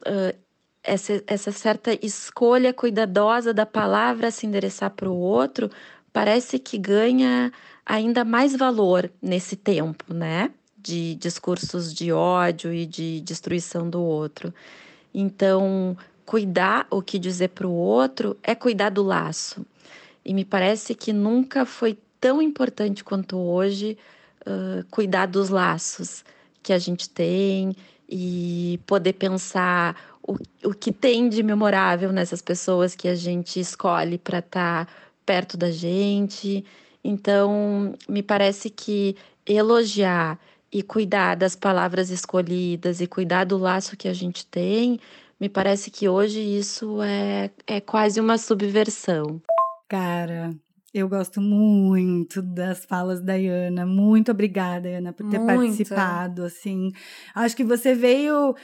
Uh, essa, essa certa escolha cuidadosa da palavra se endereçar para o outro parece que ganha ainda mais valor nesse tempo, né? De discursos de ódio e de destruição do outro. Então, cuidar o que dizer para o outro é cuidar do laço. E me parece que nunca foi tão importante quanto hoje cuidar dos laços que a gente tem e poder pensar o, o que tem de memorável nessas pessoas que a gente escolhe para estar tá perto da gente. Então, me parece que elogiar e cuidar das palavras escolhidas e cuidar do laço que a gente tem, me parece que hoje isso é, é quase uma subversão. Cara, Eu gosto muito das falas da Ana. Muito obrigada, Ana, por ter Muito. participado. Assim, acho que você veio,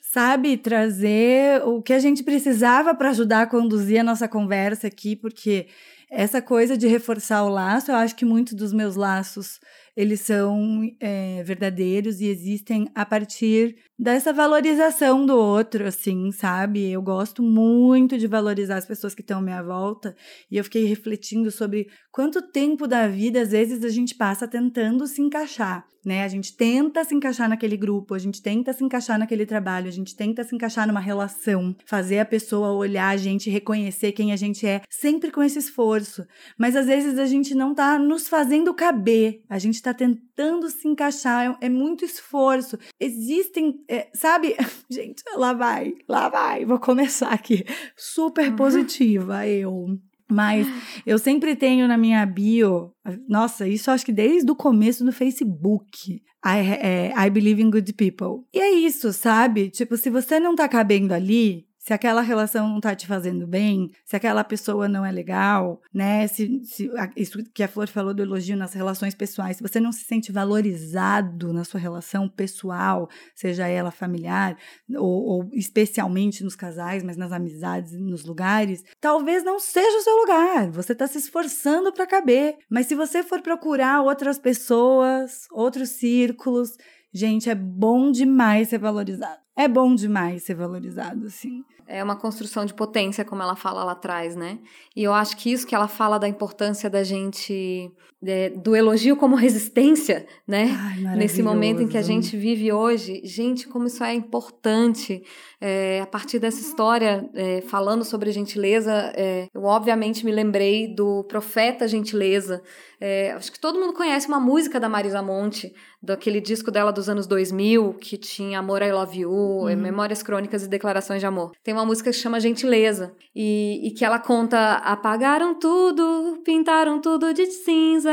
sabe, trazer o que a gente precisava para ajudar a conduzir a nossa conversa aqui, porque essa coisa de reforçar o laço, eu acho que muitos dos meus laços eles são é, verdadeiros e existem a partir dessa valorização do outro, assim, sabe? Eu gosto muito de valorizar as pessoas que estão à minha volta e eu fiquei refletindo sobre quanto tempo da vida, às vezes, a gente passa tentando se encaixar, né? A gente tenta se encaixar naquele grupo, a gente tenta se encaixar naquele trabalho, a gente tenta se encaixar numa relação, fazer a pessoa olhar a gente, reconhecer quem a gente é, sempre com esse esforço. Mas às vezes a gente não tá nos fazendo caber, a gente tá tentando se encaixar, é, é muito esforço. Existem, é, sabe? *laughs* Gente, lá vai, lá vai, vou começar aqui. Super Uhum. positiva, eu. Mas eu sempre tenho na minha bio, nossa, isso acho que desde o começo do Facebook. I, é, I believe in good people. E é isso, sabe? Tipo, se você não tá cabendo ali, se aquela relação não tá te fazendo bem, se aquela pessoa não é legal, né? Se, se a- isso que a Flor falou do elogio nas relações pessoais, se você não se sente valorizado na sua relação pessoal, seja ela familiar, ou, ou especialmente nos casais, mas nas amizades, nos lugares, talvez não seja o seu lugar. Você tá se esforçando para caber. Mas se você for procurar outras pessoas, outros círculos, gente, é bom demais ser valorizado. É bom demais ser valorizado, assim. É uma construção de potência, como ela fala lá atrás, né? E eu acho que isso que ela fala da importância da gente, é, do elogio como *laughs* resistência, né? Ai, Nesse momento em que a gente vive hoje, gente, como isso é importante. É, a partir dessa história, é, falando sobre gentileza, é, eu obviamente me lembrei do Profeta Gentileza. É, acho que todo mundo conhece uma música da Marisa Monte, daquele disco dela dos anos 2000, que tinha Amor, I Love You, é, Memórias Crônicas e Declarações de Amor. Tem uma música que chama Gentileza, e, e que ela conta: apagaram tudo, pintaram tudo de cinza.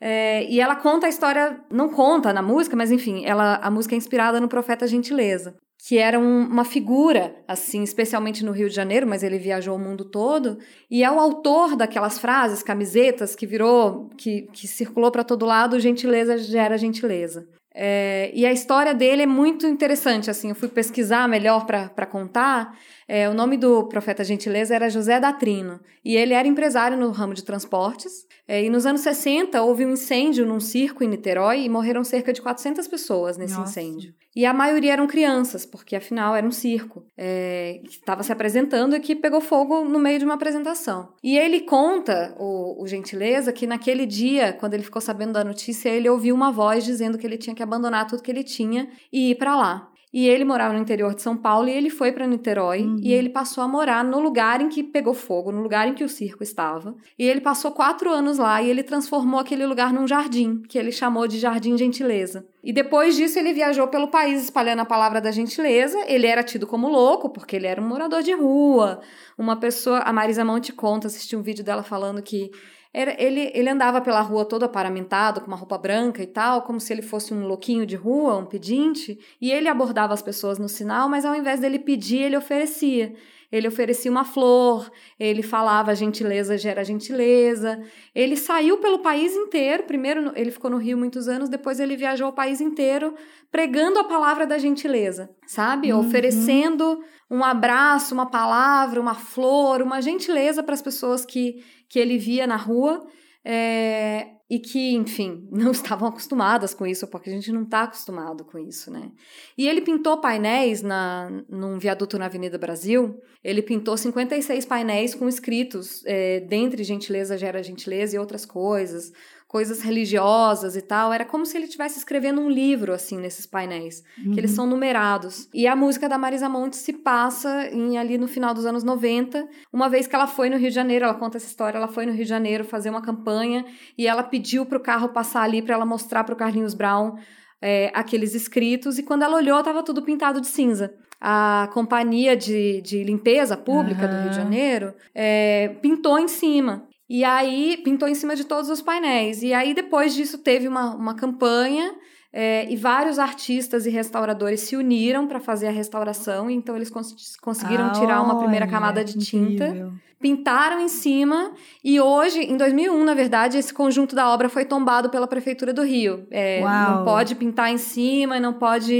É, e ela conta a história, não conta na música, mas enfim, ela, a música é inspirada no Profeta Gentileza, que era um- uma figura, assim, especialmente no Rio de Janeiro, mas ele viajou o mundo todo, e é o autor daquelas frases, camisetas, que virou, que, que circulou para todo lado, gentileza gera gentileza. É, e a história dele é muito interessante, assim, eu fui pesquisar melhor para contar. É, o nome do profeta gentileza era José Datrino, e ele era empresário no ramo de transportes. É, e nos anos 60 houve um incêndio num circo em Niterói e morreram cerca de 400 pessoas nesse Nossa. incêndio. E a maioria eram crianças, porque afinal era um circo é, que estava se apresentando e que pegou fogo no meio de uma apresentação. E ele conta, o, o Gentileza, que naquele dia, quando ele ficou sabendo da notícia, ele ouviu uma voz dizendo que ele tinha que abandonar tudo que ele tinha e ir para lá. E ele morava no interior de São Paulo e ele foi para Niterói Uhum. e ele passou a morar no lugar em que pegou fogo, no lugar em que o circo estava. E ele passou quatro anos lá e ele transformou aquele lugar num jardim, que ele chamou de Jardim Gentileza. E depois disso ele viajou pelo país espalhando a palavra da gentileza. Ele era tido como louco, porque ele era um morador de rua, uma pessoa. A Marisa Monte conta, assisti um vídeo dela falando que era, ele, ele andava pela rua todo aparamentado, com uma roupa branca e tal, como se ele fosse um louquinho de rua, um pedinte, e ele abordava as pessoas no sinal, mas ao invés dele pedir, ele oferecia. Ele oferecia uma flor, ele falava gentileza gera gentileza. Ele saiu pelo país inteiro. Primeiro ele ficou no Rio muitos anos, depois ele viajou o país inteiro pregando a palavra da gentileza, sabe? Uhum. Oferecendo um abraço, uma palavra, uma flor, uma gentileza para as pessoas que, que ele via na rua. é, e que, enfim, *laughs* não estavam acostumadas com isso, porque a gente não está acostumado com isso, né? E ele pintou painéis na, num viaduto na Avenida Brasil. Ele pintou 56 painéis com escritos, é, dentre gentileza gera gentileza e outras coisas, coisas religiosas e tal. Era como se ele estivesse escrevendo um livro, assim, nesses painéis, que eles são numerados. E a música da Marisa Monte se passa em, ali no final dos anos 90, uma vez que ela foi no Rio de Janeiro, ela conta essa história, ela foi no Rio de Janeiro fazer uma campanha e ela pediu para o carro passar ali para ela mostrar para o Carlinhos Brown é, aqueles escritos, e quando ela olhou, estava tudo pintado de cinza. A companhia de, de limpeza pública do Rio de. Janeiro é, pintou em cima. E aí, pintou em cima de todos os painéis. E aí, depois disso, teve uma, uma campanha É, e vários artistas e restauradores se uniram para fazer a restauração, então eles cons conseguiram ah, tirar uma primeira olha, camada de tinta, incrível. pintaram em cima, e hoje, em 2001, na verdade, esse conjunto da obra foi tombado pela Prefeitura do Rio. É, não pode pintar em cima, não pode,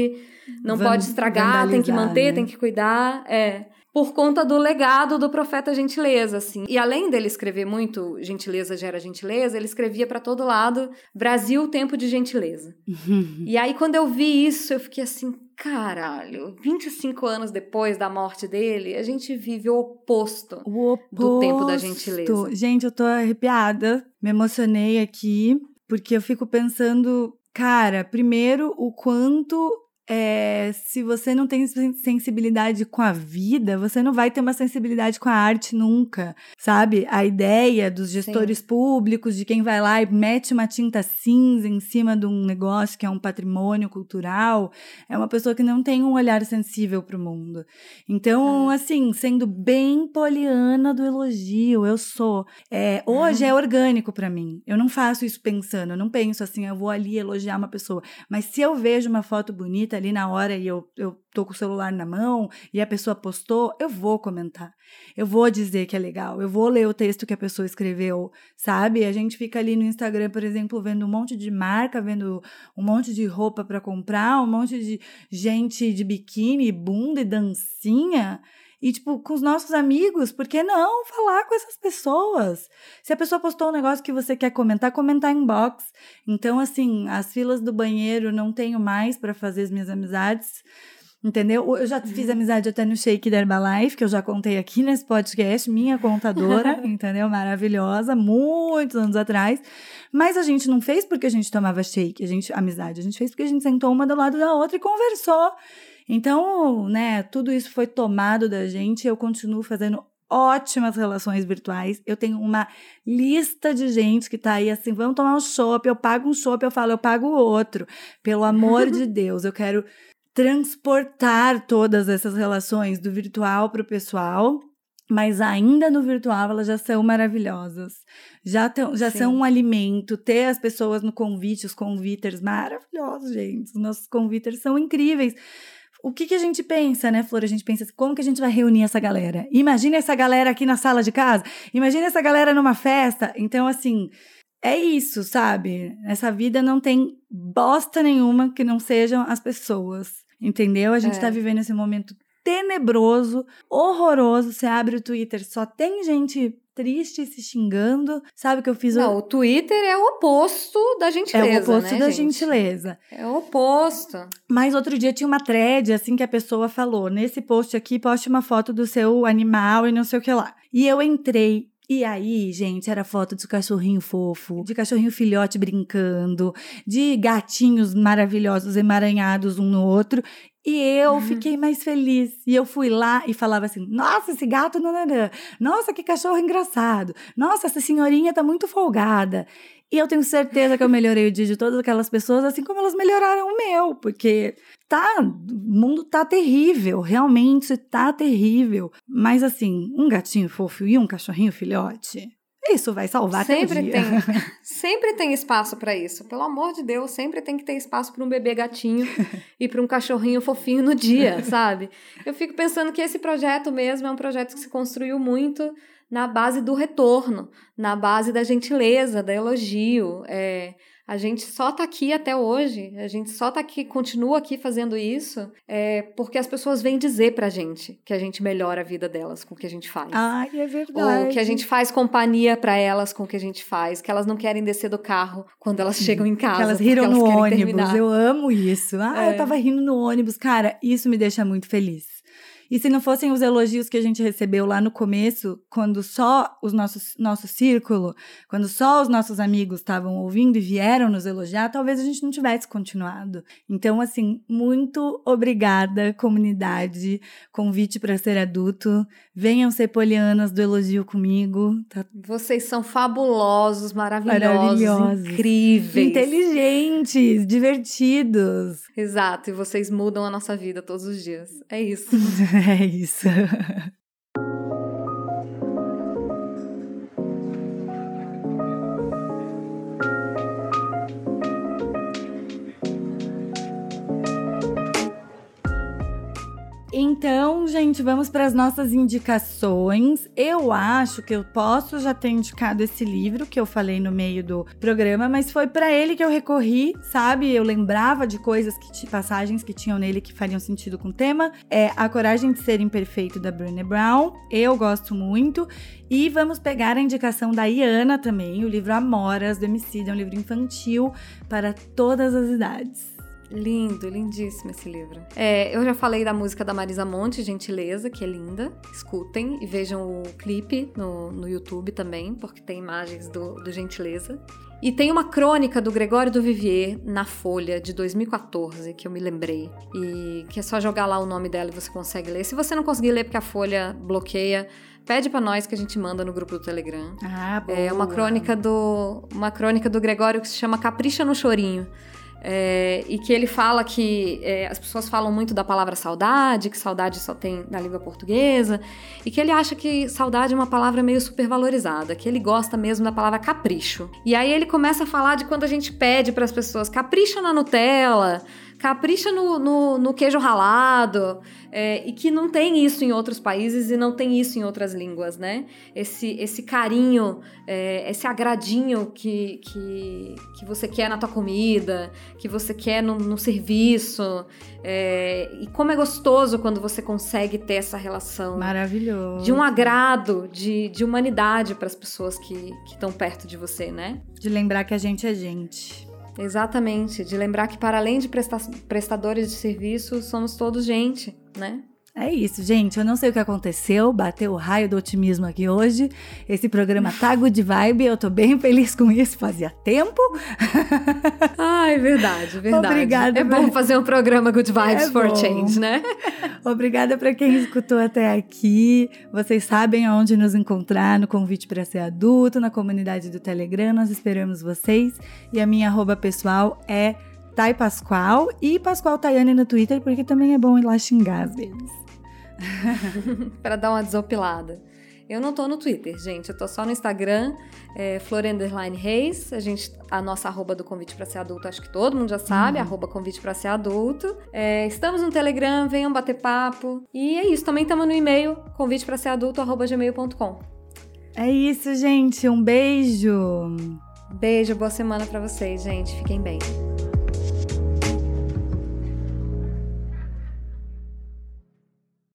não Van- pode estragar, tem que manter, né? tem que cuidar. É por conta do legado do profeta Gentileza, assim. E além dele escrever muito Gentileza gera gentileza, ele escrevia para todo lado Brasil, tempo de gentileza. *laughs* E aí quando eu vi isso, eu fiquei assim, caralho, 25 anos depois da morte dele, a gente vive o oposto. O Do tempo da oposto. gentileza. Gente, eu tô arrepiada. Me emocionei aqui, porque eu fico pensando, cara, primeiro, o quanto. É, se você não tem sen- sensibilidade com a vida, você não vai ter uma sensibilidade com a arte nunca, sabe? A ideia dos gestores públicos, de quem vai lá e mete uma tinta cinza em cima de um negócio que é um patrimônio cultural, é uma pessoa que não tem um olhar sensível para o mundo. Então, assim, sendo bem poliana do elogio, eu sou. É, hoje é orgânico para mim. Eu não faço isso pensando, eu não penso assim, eu vou ali elogiar uma pessoa. Mas se eu vejo uma foto bonita ali na hora e eu, eu tô com o celular na mão e a pessoa postou, eu vou comentar. Eu vou dizer que é legal, eu vou ler o texto que a pessoa escreveu, sabe? A gente fica ali no Instagram, por exemplo, vendo um monte de marca, vendo um monte de roupa para comprar, um monte de gente de biquíni, bunda e dancinha. E, tipo, com os nossos amigos, por que não falar com essas pessoas? Se a pessoa postou um negócio que você quer comentar, comentar em box. Então, assim, as filas do banheiro não tenho mais para fazer as minhas amizades. Entendeu? Eu já fiz amizade até no Shake da Herbalife, que eu já contei aqui nesse podcast, minha contadora, *laughs* entendeu? Maravilhosa, muitos anos atrás. Mas a gente não fez porque a gente tomava shake, a gente, amizade. A gente fez porque a gente sentou uma do lado da outra e conversou. Então, né, tudo isso foi tomado da gente eu continuo fazendo ótimas relações virtuais. Eu tenho uma lista de gente que tá aí assim, vamos tomar um chopp, eu pago um chopp, eu falo, eu pago o outro. Pelo amor de *laughs* Deus, eu quero transportar todas essas relações do virtual para o pessoal. Mas ainda no virtual elas já são maravilhosas. Já, tão, já Sim. são um alimento. Ter as pessoas no convite, os conviters maravilhosos, gente. Os nossos conviters são incríveis. O que, que a gente pensa, né, Flor? A gente pensa assim, como que a gente vai reunir essa galera? Imagina essa galera aqui na sala de casa. Imagina essa galera numa festa. Então, assim, é isso, sabe? Essa vida não tem bosta nenhuma que não sejam as pessoas. Entendeu? A gente É. tá vivendo esse momento tenebroso, horroroso. Você abre o Twitter, só tem gente triste se xingando. Sabe o que eu fiz? Não, o Twitter é o oposto da é gentileza, o oposto né, da gente? gentileza. É o oposto. Mas outro dia tinha uma thread, assim, que a pessoa falou: nesse post aqui, poste uma foto do seu animal e não sei o que lá. E eu entrei. E aí, gente, era foto de cachorrinho fofo, de cachorrinho filhote brincando, de gatinhos maravilhosos emaranhados um no outro. E eu fiquei mais feliz. E eu fui lá e falava assim: nossa, esse gato nananã. Nossa, que cachorro engraçado. Nossa, essa senhorinha tá muito folgada. E eu tenho certeza que eu melhorei o dia de todas aquelas pessoas, assim como elas melhoraram o meu, porque tá, o mundo tá terrível, realmente tá terrível. Mas assim, um gatinho fofo e um cachorrinho filhote, isso vai salvar sempre teu dia. tem, *laughs* sempre tem espaço pra isso. Pelo amor de Deus, sempre tem que ter espaço para um bebê gatinho *laughs* e para um cachorrinho fofinho no dia, sabe? Eu fico pensando que esse projeto mesmo é um projeto que se construiu muito na base do retorno, na base da gentileza, da elogio. É, a gente só tá aqui até hoje, a gente só tá aqui, continua aqui fazendo isso, é, porque as pessoas vêm dizer pra gente que a gente melhora a vida delas com o que a gente faz. Ai, é verdade. Ou que a gente faz companhia pra elas com o que a gente faz, que elas não querem descer do carro quando elas chegam em casa. Que elas riram no querem ônibus. terminar. Eu amo isso. Ah, É. eu tava rindo no ônibus. Cara, isso me deixa muito feliz. E se não fossem os elogios que a gente recebeu lá no começo, quando só os nossos nosso círculo, quando só os nossos amigos estavam ouvindo e vieram nos elogiar, talvez a gente não tivesse continuado. Então, assim, muito obrigada, comunidade. Convite para ser adulto. Venham ser polianas do elogio comigo. Tá Vocês são fabulosos, maravilhosos, Maravilhosos. incríveis. inteligentes, divertidos. Exato, e vocês mudam a nossa vida todos os dias. É isso. *laughs* É isso. *laughs* Então, gente, vamos para as nossas indicações. Eu acho que eu posso já ter indicado esse livro que eu falei no meio do programa, mas foi para ele que eu recorri, sabe? Eu lembrava de coisas que passagens que tinham nele que fariam sentido com o tema. É A Coragem de Ser Imperfeito da Brené Brown. Eu gosto muito. E vamos pegar a indicação da Iana também, o livro Amoras do Emicida, é um livro infantil para todas as idades. Lindo, lindíssimo esse livro. É, eu já falei da música da Marisa Monte, Gentileza, que é linda. Escutem e vejam o clipe no, no YouTube também, porque tem imagens do, do Gentileza. E tem uma crônica do Gregório do Vivier na Folha de 2014, que eu me lembrei. E que é só jogar lá o nome dela e você consegue ler. Se você não conseguir ler porque a Folha bloqueia, pede para nós que a gente manda no grupo do Telegram. Ah, boa. É uma crônica do uma crônica do Gregório que se chama Capricha no Chorinho. É, e que ele fala que é, as pessoas falam muito da palavra saudade, que saudade só tem na língua portuguesa, e que ele acha que saudade é uma palavra meio supervalorizada, que ele gosta mesmo da palavra capricho. E aí ele começa a falar de quando a gente pede para as pessoas capricha na Nutella, capricha no, no, no queijo ralado, é, e que não tem isso em outros países e não tem isso em outras línguas, né? Esse, esse carinho, é, esse agradinho que, que, que você quer na tua comida, que você quer no, no serviço, é, e como é gostoso quando você consegue ter essa relação. Maravilhoso. De um agrado, de, de humanidade para as pessoas que estão perto de você, né? De lembrar que a gente é gente. Exatamente, de lembrar que para além de prestadores de serviço, somos todos gente, né? É isso, gente. Eu não sei o que aconteceu, bateu o raio do otimismo aqui hoje. Esse programa tá good vibe, eu tô bem feliz com isso, fazia tempo. *laughs* Ai, verdade, verdade. Obrigada. É bom fazer um programa Good Vibes É for bom. Change, né? *laughs* Obrigada para quem escutou até aqui. Vocês sabem aonde nos encontrar no convite para ser adulto, na comunidade do Telegram. Nós esperamos vocês. E a minha arroba pessoal é Thay Pascoal e Pascoal Tayane no Twitter, porque também é bom ir lá xingar às vezes. *laughs* para dar uma desopilada. Eu não tô no Twitter, gente. Eu tô só no Instagram, é, Florenderline Reis. A, gente, a nossa arroba do convite para ser adulto, acho que todo mundo já sabe, arroba convite para ser adulto. É, estamos no Telegram, venham bater papo. E é isso, também estamos no e-mail, convite para ser adulto, arroba gmail.com. É isso, gente. Um beijo. Beijo, boa semana para vocês, gente. Fiquem bem.